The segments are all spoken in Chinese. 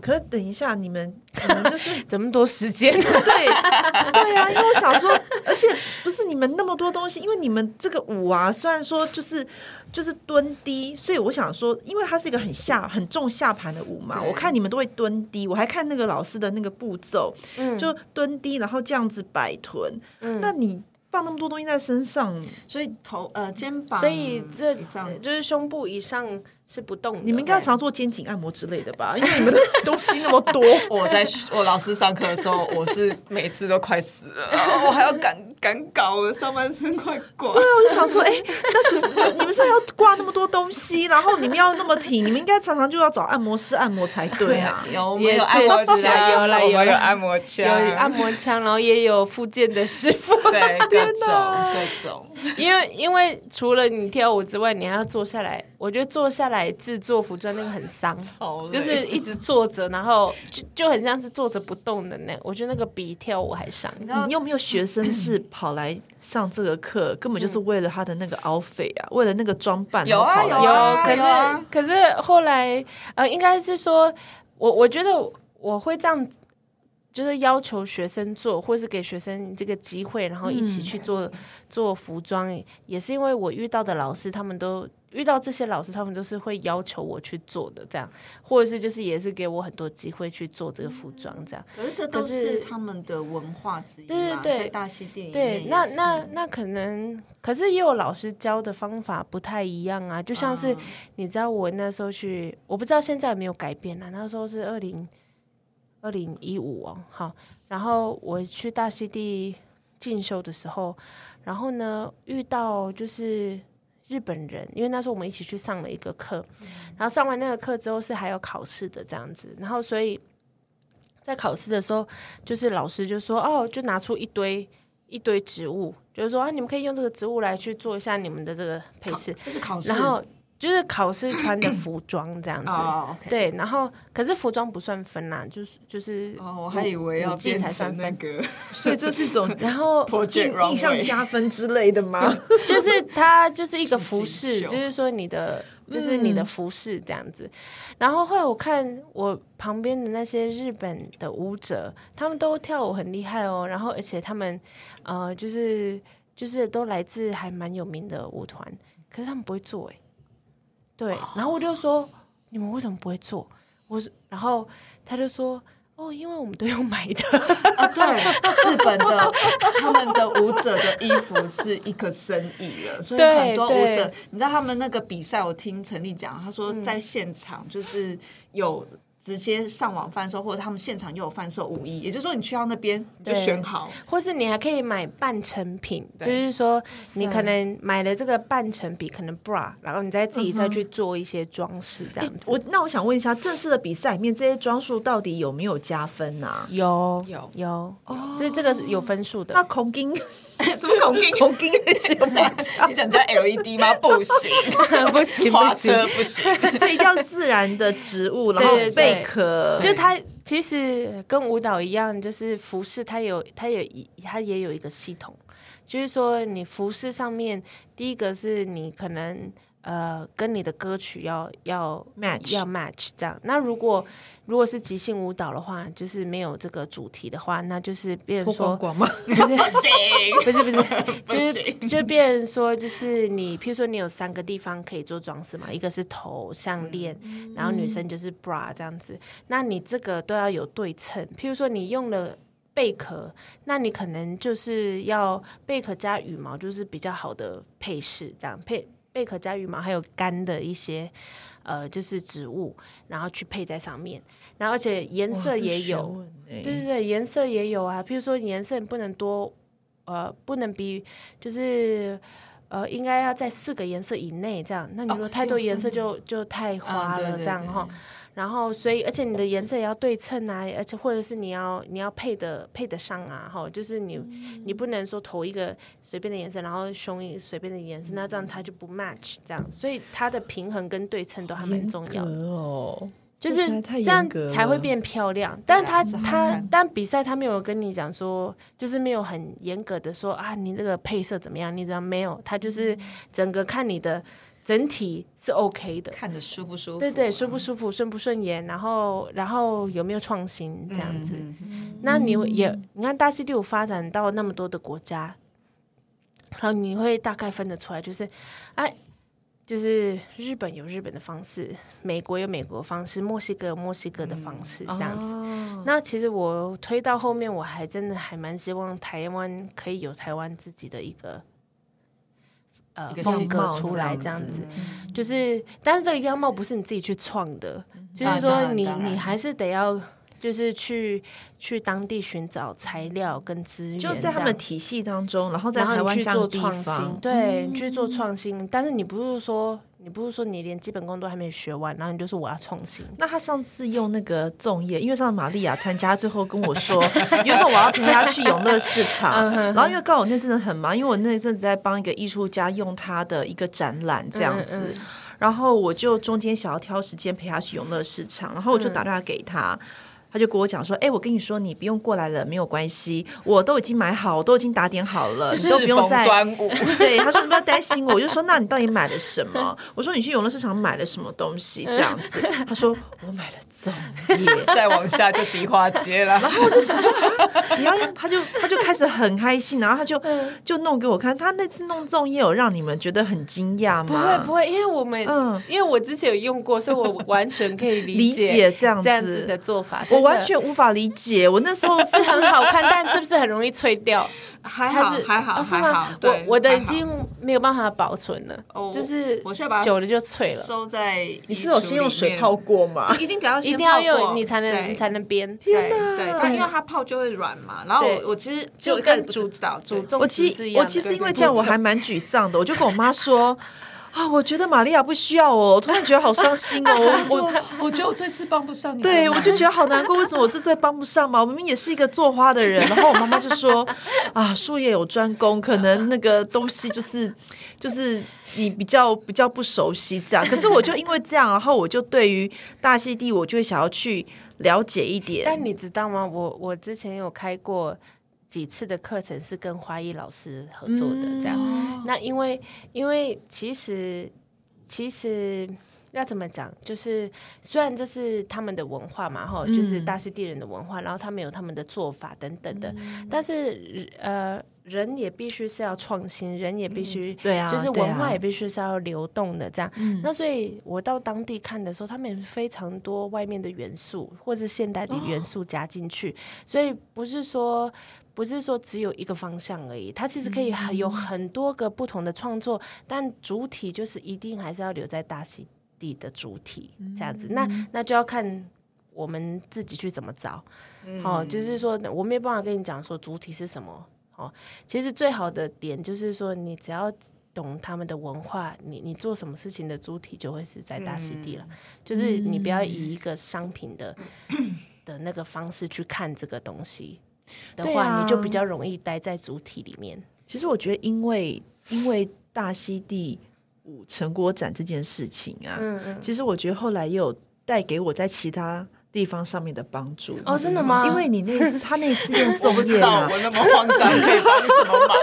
可是等一下，你们可能就是 这么多时间，对 对啊，因为我想说，而且不是你们那么多东西，因为你们这个舞啊，虽然说就是就是蹲低，所以我想说，因为它是一个很下很重下盘的舞嘛，我看你们都会蹲低，我还看那个老师的那个步骤，嗯，就蹲低，然后这样子摆臀，嗯，那你放那么多东西在身上，所以头呃肩膀，所以这就是胸部以上。是不动的，你们应该要常做肩颈按摩之类的吧？因为你们的 东西那么多。我在我老师上课的时候，我是每次都快死了，然后我还要赶赶稿，我上半身快挂。对啊，我就想说，哎、欸，那可是你们是要挂那么多东西，然后你们要那么挺，你们应该常常就要找按摩师按摩才对啊。有没有按摩枪？有了，有有按摩枪，有按摩枪，然后也有附件的师傅，对，各 种各种。因为因为除了你跳舞之外，你还要坐下来。我觉得坐下来制作服装那个很伤，就是一直坐着，然后就就很像是坐着不动的那。我觉得那个比跳舞还伤。你有没有学生是跑来上这个课，根本就是为了他的那个 outfit 啊，为了那个装扮？有啊有啊，可是可是后来呃，应该是说，我我觉得我会这样。就是要求学生做，或是给学生这个机会，然后一起去做、嗯、做服装，也是因为我遇到的老师，他们都遇到这些老师，他们都是会要求我去做的，这样，或者是就是也是给我很多机会去做这个服装，这样。可是这都是他们的文化之一，对对对，在大溪电影对，那那那可能，可是也有老师教的方法不太一样啊，就像是、嗯、你知道我那时候去，我不知道现在有没有改变啊，那时候是二零。二零一五哦，好，然后我去大溪地进修的时候，然后呢遇到就是日本人，因为那时候我们一起去上了一个课，然后上完那个课之后是还有考试的这样子，然后所以在考试的时候，就是老师就说哦，就拿出一堆一堆植物，就是说啊，你们可以用这个植物来去做一下你们的这个配饰，这是考试，然后。就是考试穿的服装这样子，oh, okay. 对，然后可是服装不算分呐，就是就是哦，我还以为要变成那个，所以这是一种 然后印象加分之类的吗？就是它就是一个服饰，就是说你的就是你的服饰这样子。然后后来我看我旁边的那些日本的舞者，他们都跳舞很厉害哦，然后而且他们呃就是就是都来自还蛮有名的舞团，可是他们不会做哎。对，然后我就说，你们为什么不会做？我然后他就说，哦，因为我们都用买的。啊，对，日本的他们的舞者的衣服是一个生意了，所以很多舞者，你知道他们那个比赛，我听陈丽讲，他说在现场就是有。直接上网贩售，或者他们现场又有贩售五一，也就是说你去到那边就选好，或是你还可以买半成品，就是说你可能买了这个半成品，可能 bra，然后你再自己再去做一些装饰这样子。我那我想问一下，正式的比赛里面这些装束到底有没有加分啊？有有有，所以这个是有分数的。那孔金 什么孔金？孔金那些 你想加 LED 吗？不行不行不行不行，所以一定要自然的植物，然后被。可就它其实跟舞蹈一样，就是服饰它有它有一它也有一个系统，就是说你服饰上面第一个是你可能呃跟你的歌曲要要 match 要 match 这样，那如果。如果是即兴舞蹈的话，就是没有这个主题的话，那就是变成说，光光不是 不是，就是就变成说，就是你，譬如说你有三个地方可以做装饰嘛，一个是头项链，然后女生就是 bra 这样子，那你这个都要有对称。譬如说你用了贝壳，那你可能就是要贝壳加羽毛，就是比较好的配饰，这样配贝壳加羽毛，还有干的一些。呃，就是植物，然后去配在上面，然后而且颜色也有，对对对，颜色也有啊。譬如说颜色不能多，呃，不能比，就是呃，应该要在四个颜色以内这样。那你如果太多颜色就、哦、就太花了这样哈。然后，所以，而且你的颜色也要对称啊，而且或者是你要你要配的配得上啊，哈，就是你、嗯、你不能说投一个随便的颜色，然后胸一随便的颜色，那这样它就不 match 这样，所以它的平衡跟对称都还蛮重要的哦。就是这样才会变漂亮。但是他他但比赛他没有跟你讲说，就是没有很严格的说啊，你这个配色怎么样？你怎样没有？他就是整个看你的整体是 OK 的，看着舒不舒服？对对，舒不舒服，顺不顺眼？然后然后有没有创新这样子？那你也你看大溪地有发展到那么多的国家，然后你会大概分得出来，就是哎。就是日本有日本的方式，美国有美国的方式，墨西哥有墨西哥的方式，这样子。那其实我推到后面，我还真的还蛮希望台湾可以有台湾自己的一个呃风格出来，这样子。嗯、就是，但是这个样貌不是你自己去创的，嗯、就是说你你还是得要。就是去去当地寻找材料跟资源，就在他们体系当中，然后在台湾去做创新，对，去做创新。但是你不是说，你不是说你连基本功都还没学完，然后你就说我要创新。那他上次用那个粽叶，因为上次玛利亚参加，最后跟我说，原本我要陪他去永乐市场，然后因为刚好那阵子很忙，因为我那阵子在帮一个艺术家用他的一个展览这样子，然后我就中间想要挑时间陪他去永乐市场，然后我就打电话给他。他就跟我讲说：“哎、欸，我跟你说，你不用过来了，没有关系，我都已经买好，我都已经打点好了，你都不用再。”对，他说：“你不要担心我。”我就说：“那你到底买了什么？”我说：“你去永乐市场买了什么东西？”这样子，他说：“我买了粽叶。”再往下就迪化街了。然后我就想说：“你要用？”他就他就开始很开心，然后他就就弄给我看。他那次弄粽叶有让你们觉得很惊讶吗？不会不会，因为我们嗯，因为我之前有用过，所以我完全可以理解，理解这样子，这样子的做法。我完全无法理解，我那时候 是很好看，但是不是很容易脆掉？还好，还好，是吗。我我的已经没有办法保存了，就是我现在把它久了就脆了。收在你是有先用水泡过吗？一定得要一定要用，你才能才能编。天哪！对，它因为它泡就会软嘛。然后我其实就跟煮煮粽我其实我其实因为这样我还蛮沮丧的，我就跟我妈说。啊，我觉得玛利亚不需要哦，我突然觉得好伤心哦。我我我觉得我这次帮不上你。对，我就觉得好难过，为什么我这次帮不上嘛？我明明也是一个做花的人。然后我妈妈就说：“啊，术业有专攻，可能那个东西就是就是你比较比较不熟悉这样。”可是我就因为这样，然后我就对于大溪地，我就会想要去了解一点。但你知道吗？我我之前有开过。几次的课程是跟花艺老师合作的，这样。嗯、那因为因为其实其实要怎么讲，就是虽然这是他们的文化嘛，哈，就是大溪地人的文化，嗯、然后他们有他们的做法等等的，嗯、但是呃，人也必须是要创新，人也必须、嗯、对啊，就是文化也必须是要流动的，这样。嗯、那所以我到当地看的时候，他们非常多外面的元素或是现代的元素加进去，哦、所以不是说。不是说只有一个方向而已，它其实可以有很多个不同的创作，嗯、但主体就是一定还是要留在大溪地的主体这样子。嗯、那那就要看我们自己去怎么找。嗯、哦，就是说我没有办法跟你讲说主体是什么。哦，其实最好的点就是说，你只要懂他们的文化，你你做什么事情的主体就会是在大溪地了。嗯、就是你不要以一个商品的、嗯、的那个方式去看这个东西。的话，啊、你就比较容易待在主体里面。其实我觉得，因为因为大溪地五成果展这件事情啊，嗯嗯，其实我觉得后来也有带给我在其他。地方上面的帮助哦，真的吗？因为你那次他那次用粽叶啊，我那么慌张，可以帮你什么忙？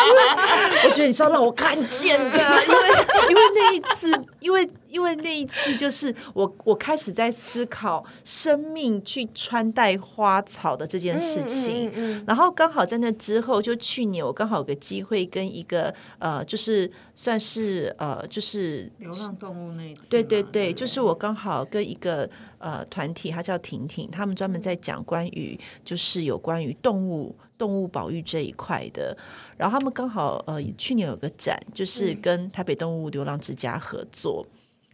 我觉得你是要让我看见的，因为因为那一次，因为因为那一次就是我我开始在思考生命去穿戴花草的这件事情，嗯嗯嗯、然后刚好在那之后，就去年我刚好有个机会跟一个呃，就是算是呃，就是流浪动物那一次，对对对，就是我刚好跟一个。呃，团体它叫婷婷，他们专门在讲关于就是有关于动物动物保育这一块的。然后他们刚好呃去年有个展，就是跟台北动物流浪之家合作。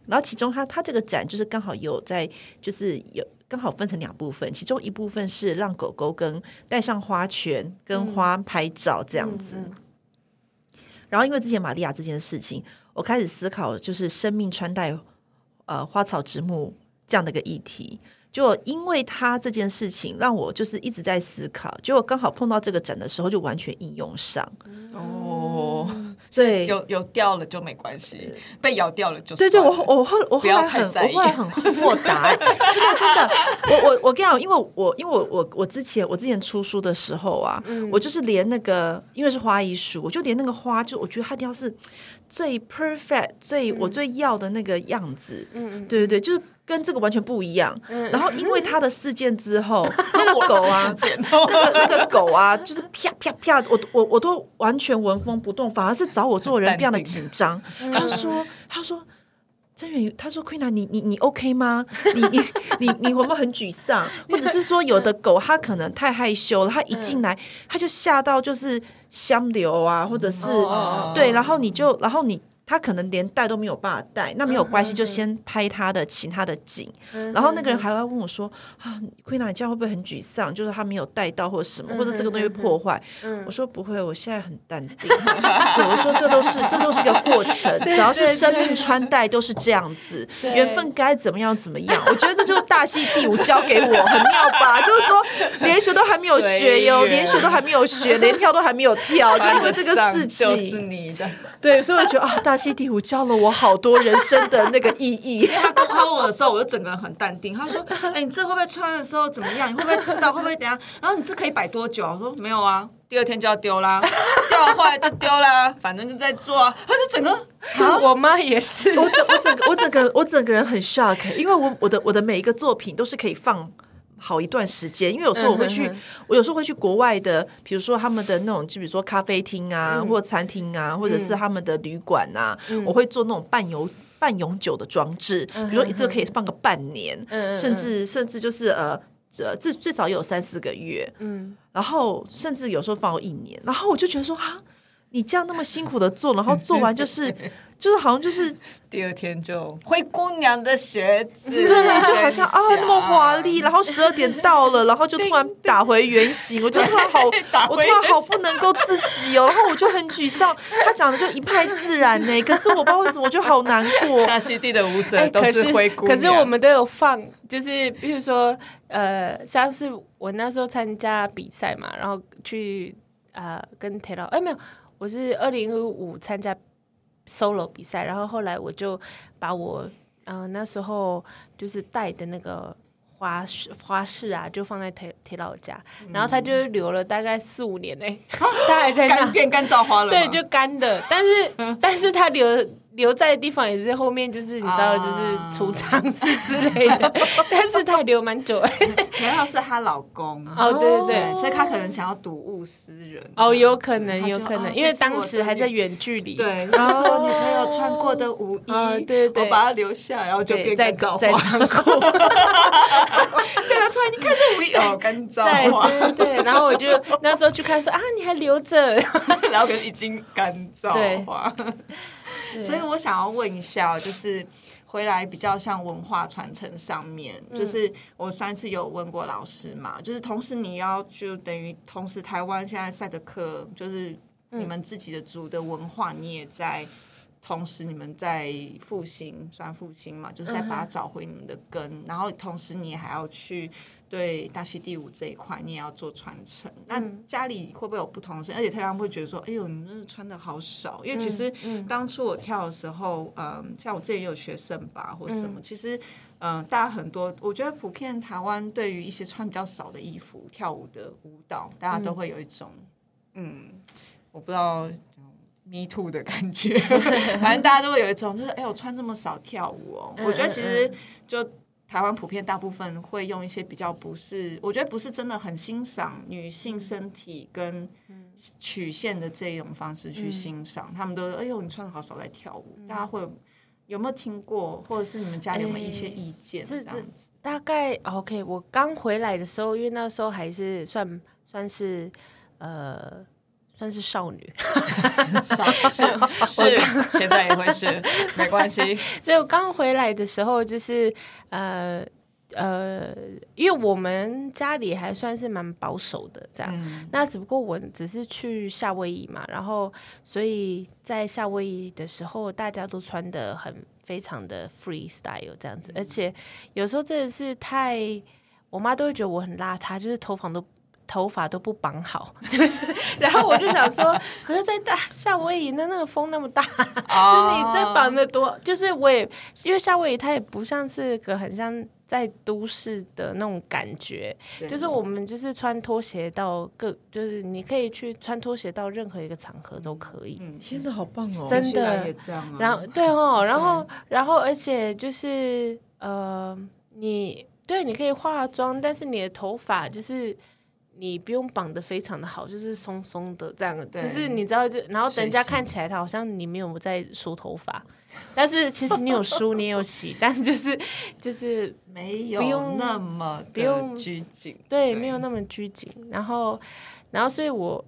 嗯、然后其中它它这个展就是刚好有在就是有刚好分成两部分，其中一部分是让狗狗跟带上花圈跟花拍照这样子。嗯嗯嗯、然后因为之前玛利亚这件事情，我开始思考就是生命穿戴呃花草植物。这样的一个议题，就因为他这件事情，让我就是一直在思考。结果刚好碰到这个展的时候，就完全应用上。哦，对，有有掉了就没关系，被咬掉了就对对，我我后我后来很我后来很豁达，真的真的，我我我跟你讲，因为我因为我我我之前我之前出书的时候啊，嗯、我就是连那个因为是花艺书，我就连那个花，就我觉得它一定要是最 perfect 最、嗯、我最要的那个样子，嗯对对对，就是。跟这个完全不一样。然后因为他的事件之后，那个狗啊，那个那个狗啊，就是啪啪啪，我我我都完全纹风不动，反而是找我做人非常的紧张。他说他说真远，他说 Queena，你你你 OK 吗？你你你你会不会很沮丧？或者是说有的狗它可能太害羞了，它一进来它就吓到就是香流啊，或者是对，然后你就然后你。他可能连带都没有办法带，那没有关系，就先拍他的其他的景。然后那个人还会问我说：“啊，Queena，你这样会不会很沮丧？就是他没有带到或者什么，或者这个东西破坏？”我说：“不会，我现在很淡定。” 对，我说：“这都是这都是一个过程，只要是生命穿戴都是这样子，缘分该怎么样怎么样。”我觉得这就是大戏第五教给我，很妙吧？就是说，连学都还没有学哟，连学都还没有学，连跳都还没有跳，就因为这个事情。就是你的。对，所以我觉得啊，大溪地湖教了我好多人生的那个意义。他跟他问我的时候，我就整个人很淡定。他说：“哎，你这会不会穿的时候怎么样？你会不会吃到？会不会怎样？然后你这可以摆多久？”我说：“没有啊，第二天就要丢啦，掉坏就丢啦，反正就在做啊。”他就整个，我妈也是，我整我整个我整个我整个人很 shock，因为我我的我的每一个作品都是可以放。好一段时间，因为有时候我会去，我有时候会去国外的，比如说他们的那种，就比如说咖啡厅啊，或者餐厅啊，或者是他们的旅馆啊，我会做那种半永半永久的装置，比如说一次可以放个半年，甚至甚至就是呃，这最最少也有三四个月，嗯，然后甚至有时候放一年，然后我就觉得说啊，你这样那么辛苦的做，然后做完就是。就是好像就是 第二天就灰姑娘的鞋子，对，就好像啊那么华丽，然后十二点到了，然后就突然打回原形，我就突然好，我突然好不能够自己哦，然后我就很沮丧。他讲的就一派自然呢，可是我不知道为什么我就好难过。大溪地的舞者都是灰姑娘，可是我们都有放，就是比如说呃，像是我那时候参加比赛嘛，然后去呃跟铁老，哎没有，我是二零一五参加。Solo 比赛，然后后来我就把我嗯、呃、那时候就是带的那个花式花式啊，就放在铁铁老家，嗯、然后它就留了大概四五年呢，他还在那。变干燥花了，对，就干的，但是但是它留。留在的地方也是后面，就是你知道，就是储藏室之类的，但是他留蛮久。然后是她老公。哦，对对。对，所以她可能想要睹物思人。哦，有可能有可能，因为当时还在远距离，对，他 说女朋友穿过的舞衣，对对，我把它留下，然后就变干燥花，在仓库，再拿出来，你看这舞衣哦，干燥花，对对，然后我就那时候去看说啊，你还留着，然后可能已经干燥花。所以我想要问一下，就是回来比较像文化传承上面，就是我上次有问过老师嘛，就是同时你要就等于同时台湾现在赛的课就是你们自己的族的文化，你也在同时你们在复兴，算复兴嘛，就是在把它找回你们的根，然后同时你还要去。对大溪地舞这一块，你也要做传承。那家里会不会有不同的声音？而且他刚刚会觉得说：“哎呦，你那穿的好少。”因为其实当初我跳的时候，嗯，嗯，像我自己也有学生吧或什么。嗯、其实，嗯，大家很多，我觉得普遍台湾对于一些穿比较少的衣服跳舞的舞蹈，大家都会有一种，嗯，嗯，我不知道 me too 的感觉。反正大家都会有一种，就是哎，我穿这么少跳舞哦。我觉得其实就。台湾普遍大部分会用一些比较不是，我觉得不是真的很欣赏女性身体跟曲线的这种方式去欣赏。嗯、他们都说：“哎呦，你穿的好少来跳舞。嗯”大家会有，有没有听过，或者是你们家里有没有一些意见？这样子、欸、大概 OK。我刚回来的时候，因为那时候还是算算是呃。算是少女，是 是，现在也会是，没关系。就刚回来的时候，就是呃呃，因为我们家里还算是蛮保守的，这样。嗯、那只不过我只是去夏威夷嘛，然后所以在夏威夷的时候，大家都穿的很非常的 freestyle 这样子，嗯、而且有时候真的是太，我妈都会觉得我很邋遢，就是头发都。头发都不绑好，就是，然后我就想说，可是，在大夏威夷那那个风那么大，就是你在绑的多，就是我也因为夏威夷它也不像是个很像在都市的那种感觉，就是我们就是穿拖鞋到各，就是你可以去穿拖鞋到任何一个场合都可以。嗯，天哪，好棒哦！真的，然后对哦，然后然后而且就是呃，你对你可以化妆，但是你的头发就是。你不用绑的非常的好，就是松松的这样，就是你知道就，然后人家看起来他好像你没有在梳头发，但是其实你有梳，你也有洗，但就是就是 没有不用那么不用拘谨，对，没有那么拘谨。然后，然后所以我，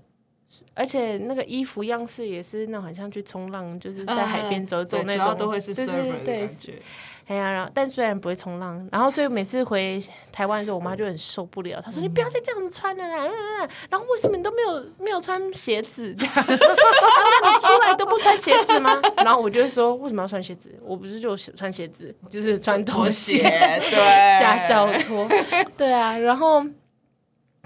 而且那个衣服样式也是那种很像去冲浪，就是在海边走走那种，都会是对对对。哎呀，然后但虽然不会冲浪，然后所以每次回台湾的时候，我妈就很受不了。她说：“你不要再这样子穿了啦！”然后为什么你都没有没有穿鞋子？她说：“你出来都不穿鞋子吗？”然后我就说：“为什么要穿鞋子？我不是就穿鞋子，就是穿拖鞋，对，夹脚拖，对啊。”然后，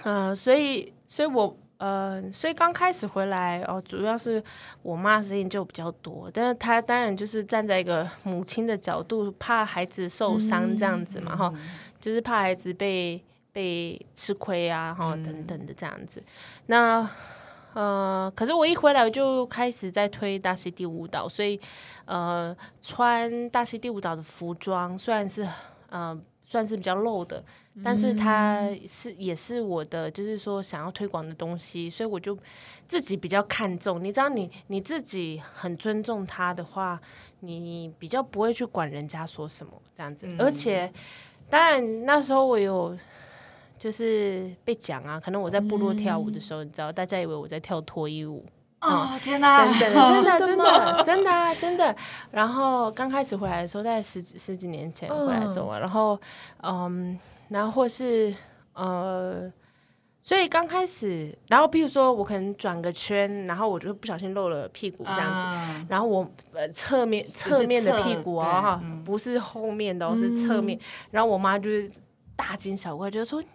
嗯、呃，所以，所以我。呃，所以刚开始回来哦，主要是我妈事情就比较多，但是她当然就是站在一个母亲的角度，怕孩子受伤这样子嘛，哈、嗯，就是怕孩子被被吃亏啊，哈，等等的这样子。嗯、那呃，可是我一回来我就开始在推大溪地舞蹈，所以呃，穿大溪地舞蹈的服装虽然是呃。算是比较露的，但是它是也是我的，就是说想要推广的东西，所以我就自己比较看重。你知道你，你你自己很尊重他的话，你比较不会去管人家说什么这样子。嗯、而且，当然那时候我有就是被讲啊，可能我在部落跳舞的时候，嗯、你知道，大家以为我在跳脱衣舞。哦、嗯、天哪！真的真的真的真的啊真的。然后刚开始回来的时候，在十几十几年前回来的时候，然后嗯，然后或是呃，所以刚开始，然后比如说我可能转个圈，然后我就不小心露了屁股这样子，嗯、然后我呃侧面侧面的屁股啊哈，不是后面的，哦是侧面，嗯、然后我妈就是。大惊小怪，就说你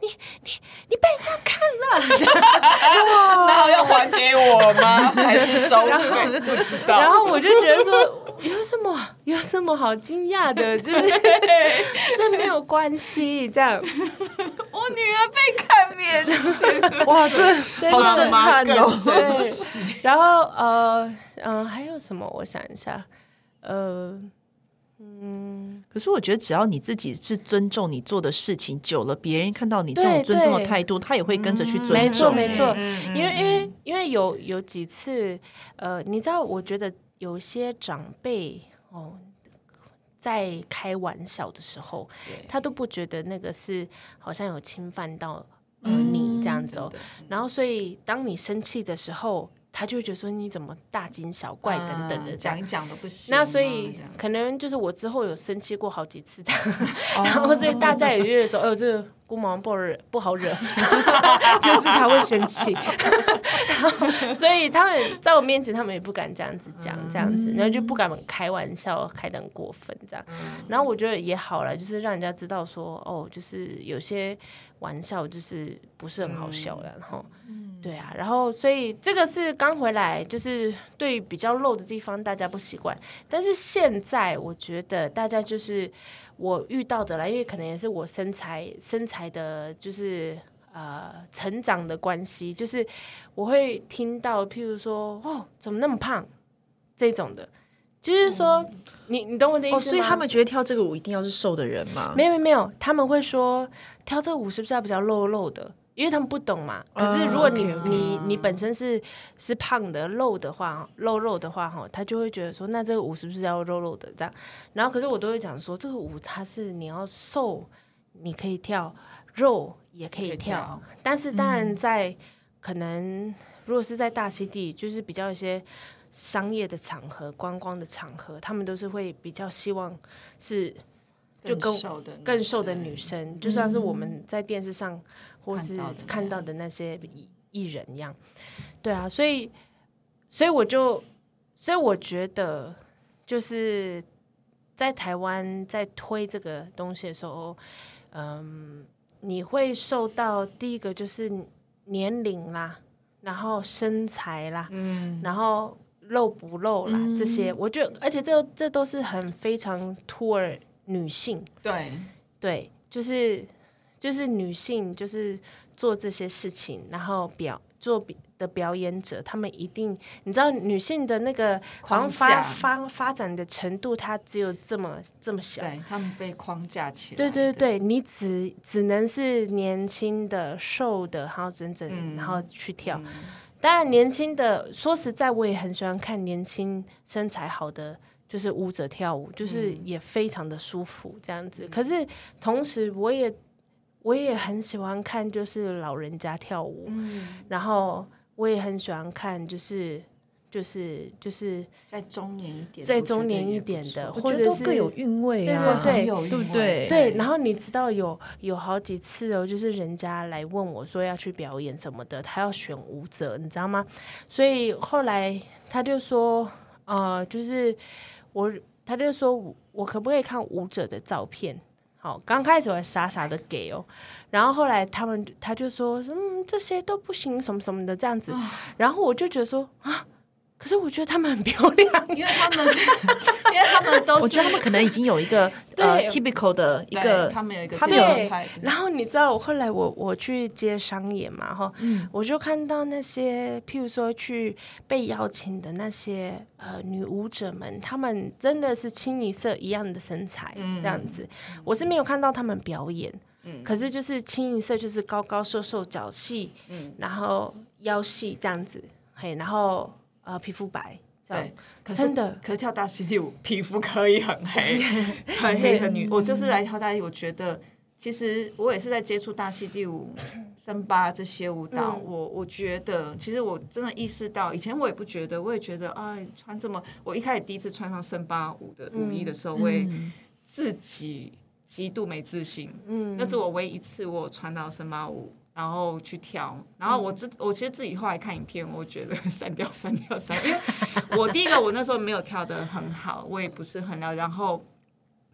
你你被人家看了，然后要还给我吗？还是收回？不知道。然后我就觉得说，有什么有什么好惊讶的？就是 这没有关系，这样。我女儿被看扁了，哇，这好震撼哦。对，然后呃嗯、呃，还有什么？我想一下，呃。嗯，可是我觉得只要你自己是尊重你做的事情，久了别人看到你这种尊重的态度，他也会跟着去尊重。没错，没错。因为，因为，因为有有几次，呃，你知道，我觉得有些长辈哦，在开玩笑的时候，他都不觉得那个是好像有侵犯到呃你这样子哦。然后，所以当你生气的时候。他就会觉得说，你怎么大惊小怪等等的讲一讲都不行。那所以可能就是我之后有生气过好几次这样，然后所以大家也觉得说，哎呦这个姑妈不好惹，不好惹，就是他会生气。所以他们在我面前，他们也不敢这样子讲这样子，然后就不敢开玩笑开的很过分这样。然后我觉得也好了，就是让人家知道说，哦，就是有些玩笑就是不是很好笑的，然后。对啊，然后所以这个是刚回来，就是对于比较露的地方，大家不习惯。但是现在我觉得大家就是我遇到的啦，因为可能也是我身材身材的，就是呃成长的关系，就是我会听到，譬如说哦，怎么那么胖这种的，就是说、嗯、你你懂我的意思吗？哦，所以他们觉得跳这个舞一定要是瘦的人吗？没有没有，他们会说跳这个舞是不是要比较露露的？因为他们不懂嘛，可是如果你、uh. 你你本身是是胖的肉的话，肉肉的话哈，他就会觉得说，那这个舞是不是要肉肉的这样？然后可是我都会讲说，这个舞它是你要瘦，你可以跳，肉也可以跳，以跳但是当然在、嗯、可能如果是在大溪地，就是比较一些商业的场合、观光的场合，他们都是会比较希望是就更瘦的更瘦的女生，就像是我们在电视上。或是看到的那些艺人一样，对啊，所以，所以我就，所以我觉得，就是在台湾在推这个东西的时候，嗯，你会受到第一个就是年龄啦，然后身材啦，嗯，然。后露不露啦，嗯、这些，我觉得，而且这这都是很非常 toward 女性，对。对，就是就是女性就是做这些事情，然后表做比。的表演者，他们一定，你知道，女性的那个狂发发发展的程度，它只有这么这么小。对，他们被框架起来。对对对，你只只能是年轻的、瘦的，然后整整，嗯、然后去跳。嗯、当然，年轻的，说实在，我也很喜欢看年轻身材好的，就是舞者跳舞，就是也非常的舒服这样子。嗯、可是同时，我也我也很喜欢看，就是老人家跳舞，嗯、然后。我也很喜欢看，就是就是就是在中年一点，在中年一点的，或者是各有韵味啊，对对对，对不对？对。然后你知道有有好几次哦，就是人家来问我说要去表演什么的，他要选舞者，你知道吗？所以后来他就说，呃，就是我，他就说我可不可以看舞者的照片？好，刚开始我还傻傻的给哦。然后后来他们他就说，嗯，这些都不行，什么什么的这样子。然后我就觉得说啊，可是我觉得他们很漂亮，因为他们，因为他们都是，我觉得他们可能已经有一个 呃 typical 的一个，他们有一个，他们有。然后你知道，我后来我我去接商演嘛，哈，嗯，我就看到那些譬如说去被邀请的那些呃女舞者们，他们真的是清一色一样的身材，这样子。我是没有看到他们表演。可是就是清一色，就是高高瘦瘦，脚细，嗯，然后腰细这样子，嘿，然后呃皮肤白，对，真的，可是跳大溪地舞皮肤可以很黑，很黑的女，我就是来跳大溪，我觉得其实我也是在接触大溪地舞、森巴这些舞蹈，我我觉得其实我真的意识到，以前我也不觉得，我也觉得哎穿这么，我一开始第一次穿上森巴舞的舞衣的时候，我也自己。极度没自信，嗯，那是我唯一一次我穿到森巴舞，然后去跳，然后我自我其实自己后来看影片，我觉得 删掉删掉删掉，因为我第一个我那时候没有跳的很好，我也不是很了解，然后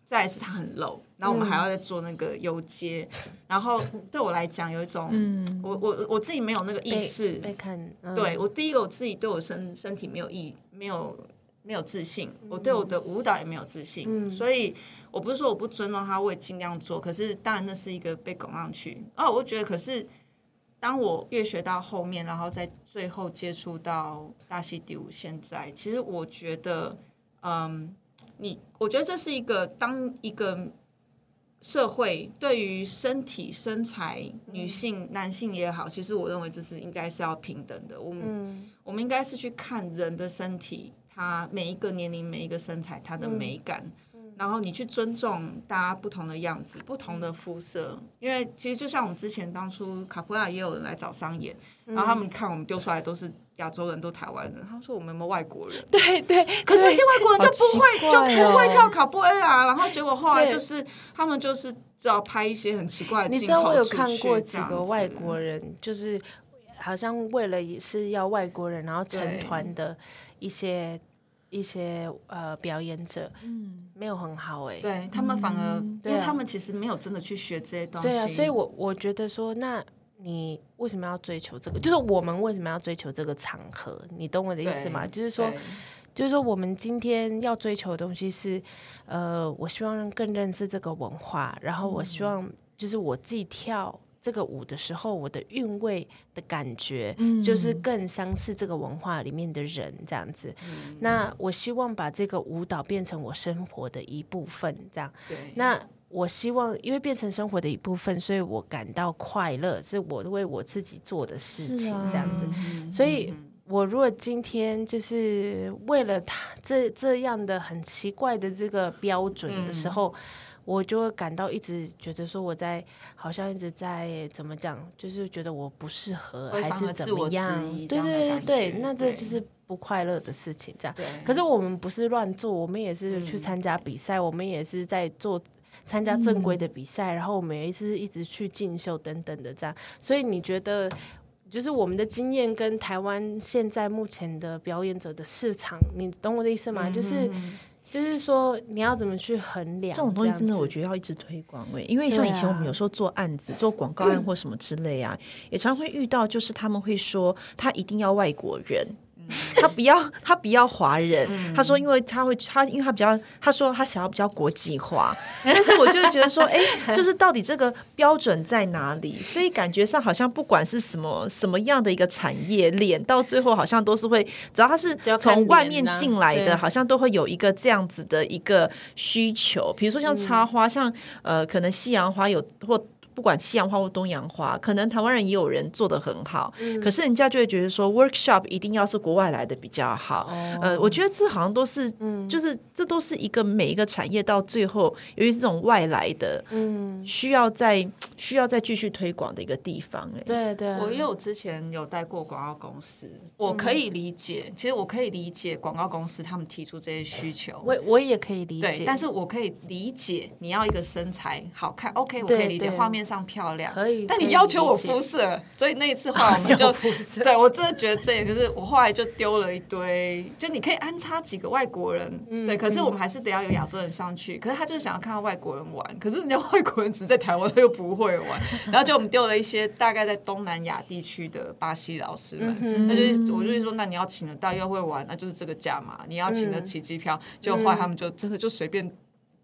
再来是它很 low，然后我们还要再做那个游街，嗯、然后对我来讲有一种，嗯、我我我自己没有那个意识，被，被看，嗯、对我第一个我自己对我身身体没有意没有没有自信，我对我的舞蹈也没有自信，嗯、所以。我不是说我不尊重他，我也尽量做。可是当然那是一个被拱上去。哦，我觉得可是当我越学到后面，然后在最后接触到大溪地舞，现在其实我觉得，嗯，你我觉得这是一个当一个社会对于身体身材，女性、男性也好，其实我认为这是应该是要平等的。我们、嗯、我们应该是去看人的身体，他每一个年龄、每一个身材，他的美感。嗯然后你去尊重大家不同的样子、不同的肤色，因为其实就像我们之前当初卡普亚也有人来找商演，然后他们看我们丢出来都是亚洲人，都台湾人，他们说我们有没有外国人？对对，可是那些外国人就不会、哦、就不会跳卡布埃拉，然后结果后来就是他们就是只要拍一些很奇怪的镜头，你知道我有看过几个外国人，就是好像为了也是要外国人，然后成团的一些。一些呃表演者，嗯，没有很好哎、欸，对他们反而，嗯、因为他们其实没有真的去学这些东西，对啊，所以我我觉得说，那你为什么要追求这个？就是我们为什么要追求这个场合？你懂我的意思吗？就是说，就是说，我们今天要追求的东西是，呃，我希望更认识这个文化，然后我希望就是我自己跳。这个舞的时候，我的韵味的感觉，就是更相似这个文化里面的人这样子。嗯、那我希望把这个舞蹈变成我生活的一部分，这样。对。那我希望，因为变成生活的一部分，所以我感到快乐，是我为我自己做的事情，这样子。啊、所以，我如果今天就是为了他这这样的很奇怪的这个标准的时候。嗯我就会感到一直觉得说我在好像一直在怎么讲，就是觉得我不适合还是怎么样？对对对对，那这就是不快乐的事情。这样，可是我们不是乱做，我们也是去参加比赛，嗯、我们也是在做参加正规的比赛，嗯、然后我们也是一直去进修等等的这样。所以你觉得，就是我们的经验跟台湾现在目前的表演者的市场，你懂我的意思吗？嗯、就是。就是说你要怎么去衡量这种东西？真的，我觉得要一直推广哎，因为像以前我们有时候做案子、啊、做广告案或什么之类啊，也常会遇到，就是他们会说他一定要外国人。他不要，他不要华人。嗯、他说，因为他会，他因为他比较，他说他想要比较国际化。但是我就觉得说，哎、欸，就是到底这个标准在哪里？所以感觉上好像不管是什么什么样的一个产业链，到最后好像都是会，只要他是从外面进来的，好像都会有一个这样子的一个需求。比如说像插花，嗯、像呃，可能西洋花有或。不管西洋画或东洋画，可能台湾人也有人做的很好，嗯、可是人家就会觉得说，workshop 一定要是国外来的比较好。哦、呃，我觉得这好像都是，嗯、就是这都是一个每一个产业到最后，由于是这种外来的，嗯，需要再需要再继续推广的一个地方。哎，对对，我因为我之前有带过广告公司，我可以理解，嗯、其实我可以理解广告公司他们提出这些需求，我我也可以理解，对，但是我可以理解你要一个身材好看，OK，我可以理解画面。上漂亮，可以，但你要求我肤色，所以那一次话我们就，对我真的觉得这也就是我后来就丢了一堆，就你可以安插几个外国人，嗯、对，可是我们还是得要有亚洲人上去，可是他就是想要看到外国人玩，可是人家外国人只在台湾，他又不会玩，然后就我们丢了一些大概在东南亚地区的巴西老师们，嗯、那就是我就说，那你要请得到又会玩，那就是这个价嘛，你要请得起机票，就后来他们就真的就随便。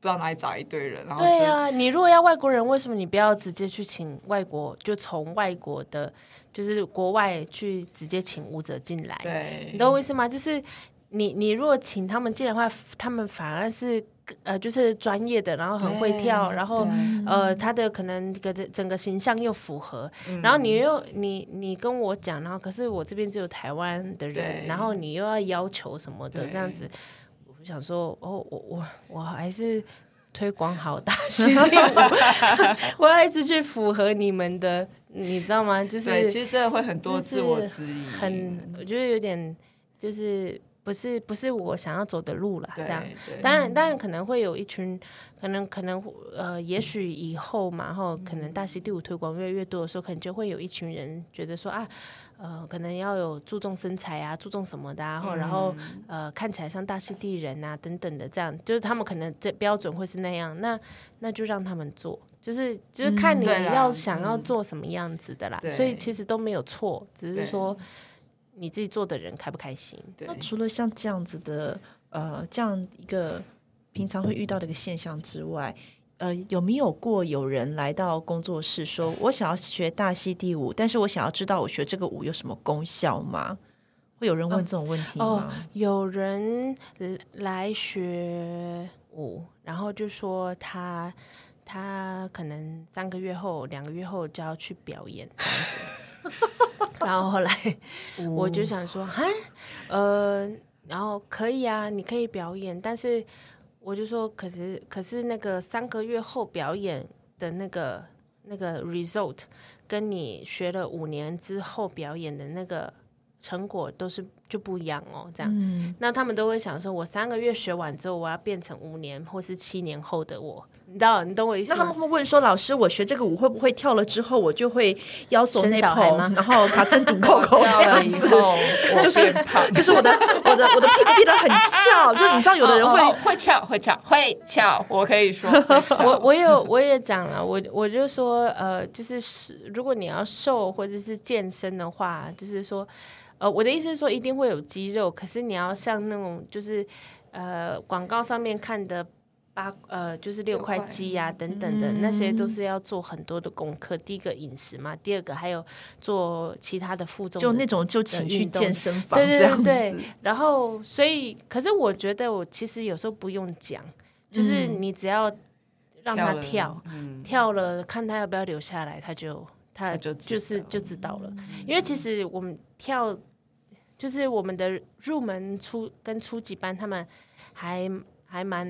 不知道哪里找一堆人，然后对啊，你如果要外国人，为什么你不要直接去请外国？就从外国的，就是国外去直接请舞者进来。对，你懂我意思吗？就是你你如果请他们进来的话，他们反而是呃，就是专业的，然后很会跳，然后呃，他的可能个整个形象又符合。嗯、然后你又你你跟我讲，然后可是我这边只有台湾的人，然后你又要要求什么的这样子。想说哦，我我我还是推广好大溪地舞，我要一直去符合你们的，你知道吗？就是其实真的会很多自我质疑，很我觉得有点就是不是不是我想要走的路了。这样，当然当然可能会有一群，可能可能呃，也许以后嘛，然后可能大溪第五推广越来越多的时候，可能就会有一群人觉得说啊。呃，可能要有注重身材啊，注重什么的啊，嗯、然后呃，看起来像大溪地人啊，等等的，这样就是他们可能这标准会是那样，那那就让他们做，就是就是看你要想要做什么样子的啦，嗯、所以其实都没有错，只是说你自己做的人开不开心。那除了像这样子的呃这样一个平常会遇到的一个现象之外。呃，有没有过有人来到工作室说，我想要学大溪地舞，但是我想要知道我学这个舞有什么功效吗？会有人问这种问题吗？哦，有人来学舞，然后就说他他可能三个月后、两个月后就要去表演这样子，然后后来我就想说，哈，呃，然后可以啊，你可以表演，但是。我就说，可是可是那个三个月后表演的那个那个 result，跟你学了五年之后表演的那个成果都是就不一样哦。这样，嗯、那他们都会想说，我三个月学完之后，我要变成五年或是七年后的我。你知道，你懂我意思吗？那他们会问说：“老师，我学这个舞会不会跳了之后，我就会腰锁内捧，然后卡层顶扣扣这样子？就是就是我的我的我的屁股变得很翘，就是你知道，有的人会会翘会翘会翘。我可以说，我我有我也讲了，我我就说呃，就是是如果你要瘦或者是健身的话，就是说呃，我的意思是说一定会有肌肉，可是你要像那种就是呃广告上面看的。八呃，就是六块肌呀，等等的，那些都是要做很多的功课。第一个饮食嘛，第二个还有做其他的负重，就那种就请去健身房这样子。对对对，然后，所以，可是我觉得我其实有时候不用讲，就是你只要让他跳，跳了，看他要不要留下来，他就他就就是就知道了。因为其实我们跳，就是我们的入门初跟初级班，他们还。还蛮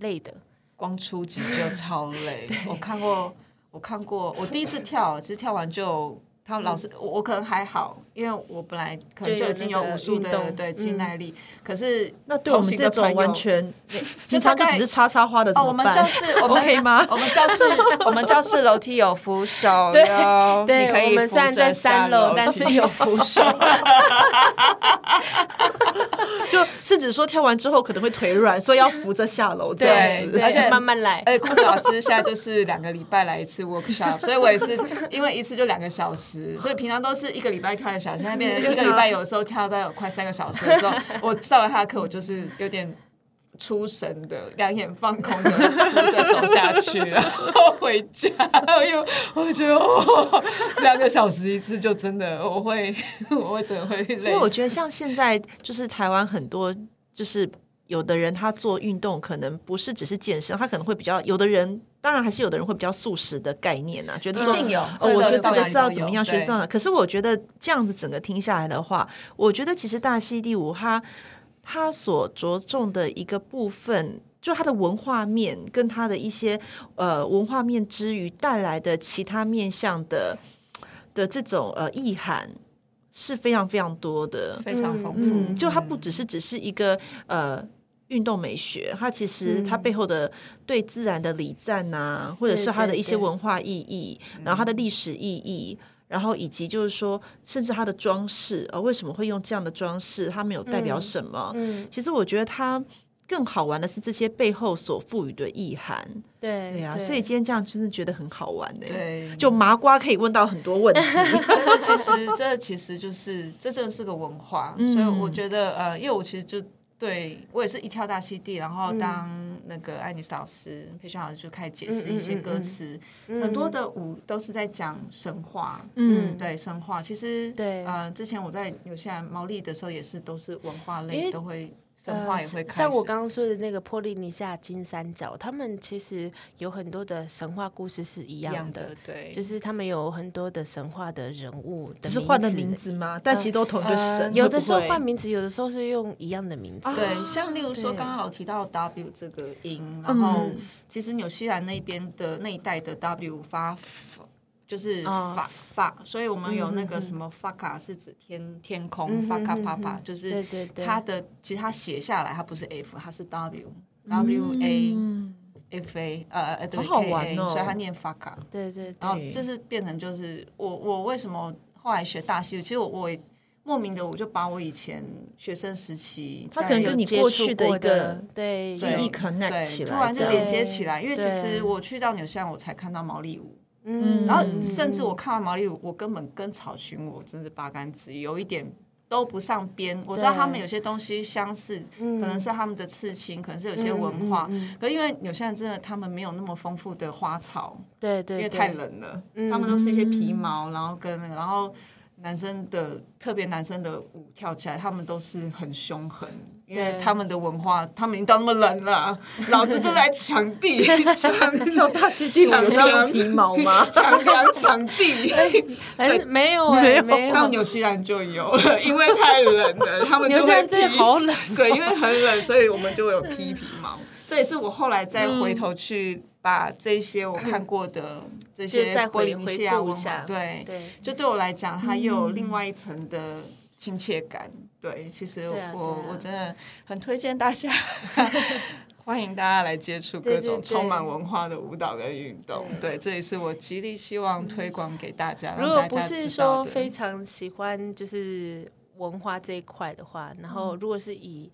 累的，光初级就超累。我看过，我看过，我第一次跳，其实跳完就，他们老师，我我可能还好，因为我本来可能就已经有武术的对肌耐力。可是那对我们这种完全平常就只是插插花的哦，我们教室我们可以吗？我们教室 我们教室楼梯有扶手，对对，你可以我们虽然在三楼，但是有扶手。就是指说跳完之后可能会腿软，所以要扶着下楼这样子，而且慢慢来。而且库老师现在就是两个礼拜来一次 workshop，所以我也是因为一次就两个小时，所以平常都是一个礼拜跳一个小时，现在变成一个礼拜有时候跳到有快三个小时的时候，我上完他的课，我就是有点。出神的，两眼放空的，扶着走下去，然后回家。因为我觉得，哦，两个小时一次，就真的我会，我会真的会累。所以我觉得，像现在就是台湾很多，就是有的人他做运动，可能不是只是健身，他可能会比较，有的人当然还是有的人会比较素食的概念啊，觉得说，一定有。哦，我觉得这个是要怎么样学上的。可是我觉得这样子整个听下来的话，我觉得其实大溪地五它。他所着重的一个部分，就他的文化面跟他的一些呃文化面之余带来的其他面向的的这种呃意涵是非常非常多的，非常丰富。嗯，就它不只是只是一个呃运动美学，它其实它背后的对自然的礼赞呐、啊，或者是它的一些文化意义，然后它的历史意义。然后以及就是说，甚至它的装饰，呃，为什么会用这样的装饰？它没有代表什么？嗯，其实我觉得它更好玩的是这些背后所赋予的意涵。对，对啊，所以今天这样真的觉得很好玩呢。对，就麻瓜可以问到很多问题。真的，其实这其实就是这真的是个文化，所以我觉得呃，因为我其实就。对，我也是一跳大溪地，然后当那个爱丽丝老师、培训老师就开始解释一些歌词，嗯嗯嗯、很多的舞都是在讲神话，嗯，对，神话。其实，对，呃，之前我在纽西兰毛利的时候，也是都是文化类都会。神话也会开、呃、像我刚刚说的那个波利尼西亚金三角，他们其实有很多的神话故事是一样的，样的对，就是他们有很多的神话的人物的，只是换的名字吗？但其实都同一个神、呃。有的时候换名字，有的时候是用一样的名字。对，像例如说刚刚老提到 W 这个音，然后其实纽西兰那边的那一带的 W 发。就是法法，所以我们有那个什么法卡是指天天空，法卡帕帕就是它的，其实它写下来它不是 F，它是 W W A F A，呃，对，K A，所以它念法卡。对对，然后这是变成就是我我为什么后来学大戏？其实我我莫名的我就把我以前学生时期，他可能跟你过去的一个对记忆 connect 起来，突然就连接起来。因为其实我去到纽西兰，我才看到毛利舞。嗯，然后甚至我看完毛利舞，我根本跟草裙舞真是八竿子，有一点都不上边。我知道他们有些东西相似，可能是他们的刺青，可能是有些文化。可是因为有些人真的他们没有那么丰富的花草，对对，因为太冷了，他们都是一些皮毛，然后跟那个，然后男生的特别男生的舞跳起来，他们都是很凶狠。因为他们的文化，他们已经到那么冷了，老子就在抢地，抢 跳大溪地，有这样皮毛吗？抢粮抢地，对，没有，没有，到纽西兰就有了，因为太冷了，他们就会皮好冷，对，因为很冷，所以我们就有披皮毛。这也是我后来再回头去把这些我看过的这些再回回顾一下，对，就对我来讲，它又有另外一层的亲切感。对，其实我、啊啊、我真的很推荐大家，欢迎大家来接触各种充满文化的舞蹈跟运动。对，对，对，这也是我极力希望推广给大家。如果不是说非常喜欢就是文化这一块的话，然后如果是以。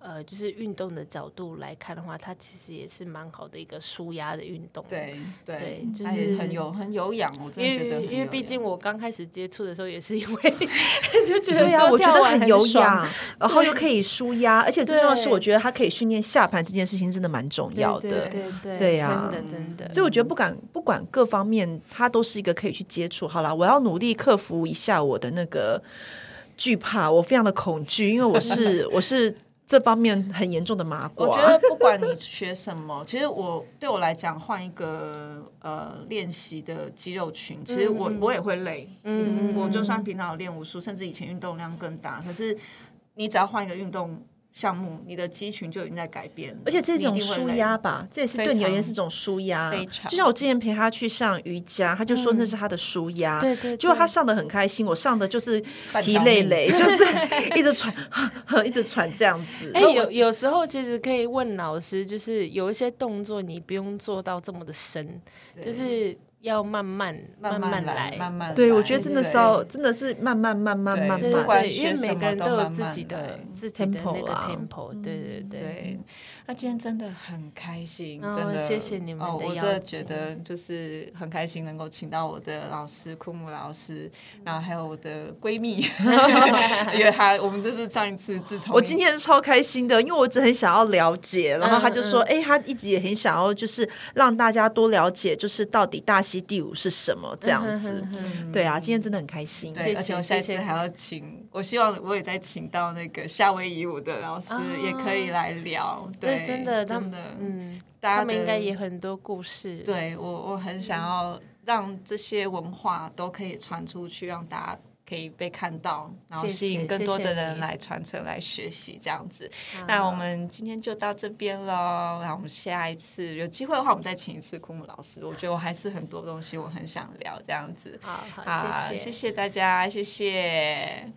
呃，就是运动的角度来看的话，它其实也是蛮好的一个舒压的运动。对对，就是很有很有氧，我真的觉得。因为毕竟我刚开始接触的时候，也是因为 就觉得对啊，我觉得很有氧，然后又可以舒压，而且最重要的是，我觉得它可以训练下盘这件事情真的蛮重要的。对对对呀，真的真的。所以我觉得不管不管各方面，它都是一个可以去接触。好了，我要努力克服一下我的那个惧怕，我非常的恐惧，因为我是我是。这方面很严重的麻瓜。我觉得不管你学什么，其实我对我来讲，换一个呃练习的肌肉群，其实我我也会累。嗯，我就算平常有练武术，甚至以前运动量更大，可是你只要换一个运动。项目，你的肌群就已经在改变，而且这种舒压吧，这也是对你而言是种舒压。就像我之前陪他去上瑜伽，他就说那是他的舒压。对对，结果他上的很开心，我上的就是疲累累，就是一直喘，一直喘这样子。哎，有有时候其实可以问老师，就是有一些动作你不用做到这么的深，就是。要慢慢慢慢来，慢慢来。对，我觉得真的是要，真的是慢慢慢慢慢慢。对对对，因为每个人都有自己的自己的那个 tempo。对对对。那今天真的很开心，真的谢谢你们的邀请。我真的觉得就是很开心，能够请到我的老师库姆老师，然后还有我的闺蜜，因为她我们就是上一次自从我今天是超开心的，因为我只很想要了解，然后他就说，哎，他一直也很想要，就是让大家多了解，就是到底大溪地舞是什么这样子。对啊，今天真的很开心，对，而且我下次还要请，我希望我也再请到那个夏威夷舞的老师，也可以来聊，对。真的，真的，嗯，大家他们应该也很多故事。对我，我很想要让这些文化都可以传出去，让大家可以被看到，然后吸引更多的人来传承、来学习。这样子，那我们今天就到这边咯。那我们下一次有机会的话，我们再请一次枯木老师。我觉得我还是很多东西，我很想聊。这样子，好好，谢谢，谢谢大家，谢谢。